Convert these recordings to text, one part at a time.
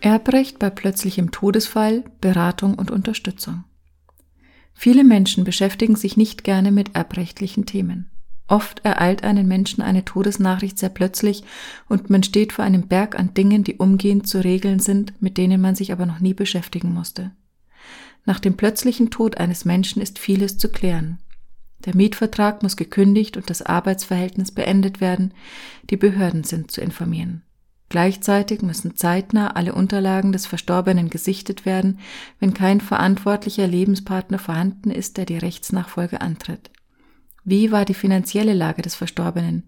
Erbrecht bei plötzlichem Todesfall, Beratung und Unterstützung. Viele Menschen beschäftigen sich nicht gerne mit erbrechtlichen Themen. Oft ereilt einen Menschen eine Todesnachricht sehr plötzlich und man steht vor einem Berg an Dingen, die umgehend zu regeln sind, mit denen man sich aber noch nie beschäftigen musste. Nach dem plötzlichen Tod eines Menschen ist vieles zu klären. Der Mietvertrag muss gekündigt und das Arbeitsverhältnis beendet werden, die Behörden sind zu informieren. Gleichzeitig müssen zeitnah alle Unterlagen des Verstorbenen gesichtet werden, wenn kein verantwortlicher Lebenspartner vorhanden ist, der die Rechtsnachfolge antritt. Wie war die finanzielle Lage des Verstorbenen?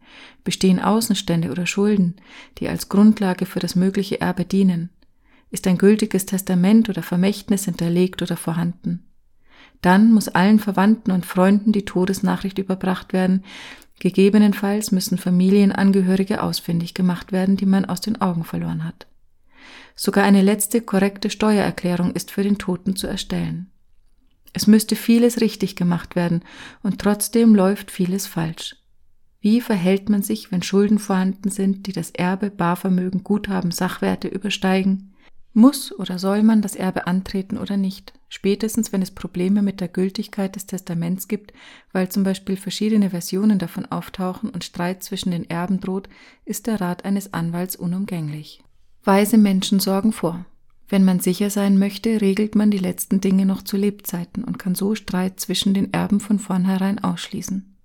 Bestehen Außenstände oder Schulden, die als Grundlage für das mögliche Erbe dienen? Ist ein gültiges Testament oder Vermächtnis hinterlegt oder vorhanden? Dann muss allen Verwandten und Freunden die Todesnachricht überbracht werden. Gegebenenfalls müssen Familienangehörige ausfindig gemacht werden, die man aus den Augen verloren hat. Sogar eine letzte korrekte Steuererklärung ist für den Toten zu erstellen. Es müsste vieles richtig gemacht werden und trotzdem läuft vieles falsch. Wie verhält man sich, wenn Schulden vorhanden sind, die das Erbe, Barvermögen, Guthaben, Sachwerte übersteigen? Muss oder soll man das Erbe antreten oder nicht? Spätestens, wenn es Probleme mit der Gültigkeit des Testaments gibt, weil zum Beispiel verschiedene Versionen davon auftauchen und Streit zwischen den Erben droht, ist der Rat eines Anwalts unumgänglich. Weise Menschen sorgen vor. Wenn man sicher sein möchte, regelt man die letzten Dinge noch zu Lebzeiten und kann so Streit zwischen den Erben von vornherein ausschließen.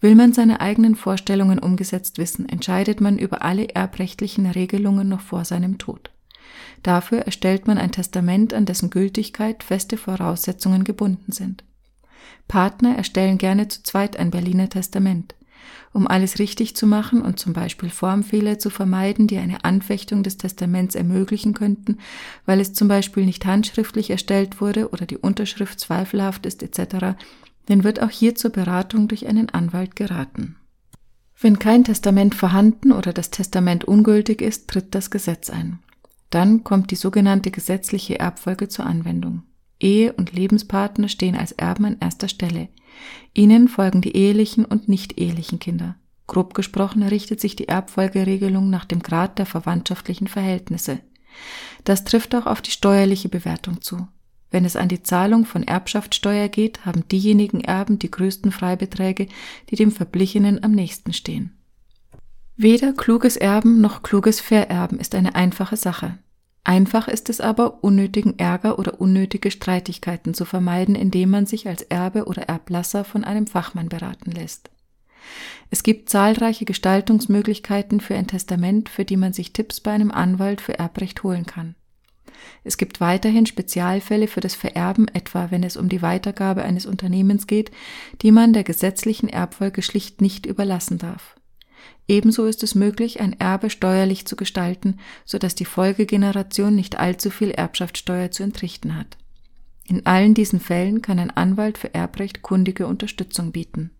Will man seine eigenen Vorstellungen umgesetzt wissen, entscheidet man über alle erbrechtlichen Regelungen noch vor seinem Tod. Dafür erstellt man ein Testament, an dessen Gültigkeit feste Voraussetzungen gebunden sind. Partner erstellen gerne zu zweit ein Berliner Testament um alles richtig zu machen und zum Beispiel Formfehler zu vermeiden, die eine Anfechtung des Testaments ermöglichen könnten, weil es zum Beispiel nicht handschriftlich erstellt wurde oder die Unterschrift zweifelhaft ist etc., dann wird auch hier zur Beratung durch einen Anwalt geraten. Wenn kein Testament vorhanden oder das Testament ungültig ist, tritt das Gesetz ein. Dann kommt die sogenannte gesetzliche Erbfolge zur Anwendung. Ehe und Lebenspartner stehen als Erben an erster Stelle. Ihnen folgen die ehelichen und nicht ehelichen Kinder. Grob gesprochen richtet sich die Erbfolgeregelung nach dem Grad der verwandtschaftlichen Verhältnisse. Das trifft auch auf die steuerliche Bewertung zu. Wenn es an die Zahlung von Erbschaftssteuer geht, haben diejenigen Erben die größten Freibeträge, die dem Verblichenen am nächsten stehen. Weder kluges Erben noch kluges Vererben ist eine einfache Sache. Einfach ist es aber, unnötigen Ärger oder unnötige Streitigkeiten zu vermeiden, indem man sich als Erbe oder Erblasser von einem Fachmann beraten lässt. Es gibt zahlreiche Gestaltungsmöglichkeiten für ein Testament, für die man sich Tipps bei einem Anwalt für Erbrecht holen kann. Es gibt weiterhin Spezialfälle für das Vererben, etwa wenn es um die Weitergabe eines Unternehmens geht, die man der gesetzlichen Erbfolge schlicht nicht überlassen darf. Ebenso ist es möglich, ein Erbe steuerlich zu gestalten, so dass die Folgegeneration nicht allzu viel Erbschaftssteuer zu entrichten hat. In allen diesen Fällen kann ein Anwalt für Erbrecht kundige Unterstützung bieten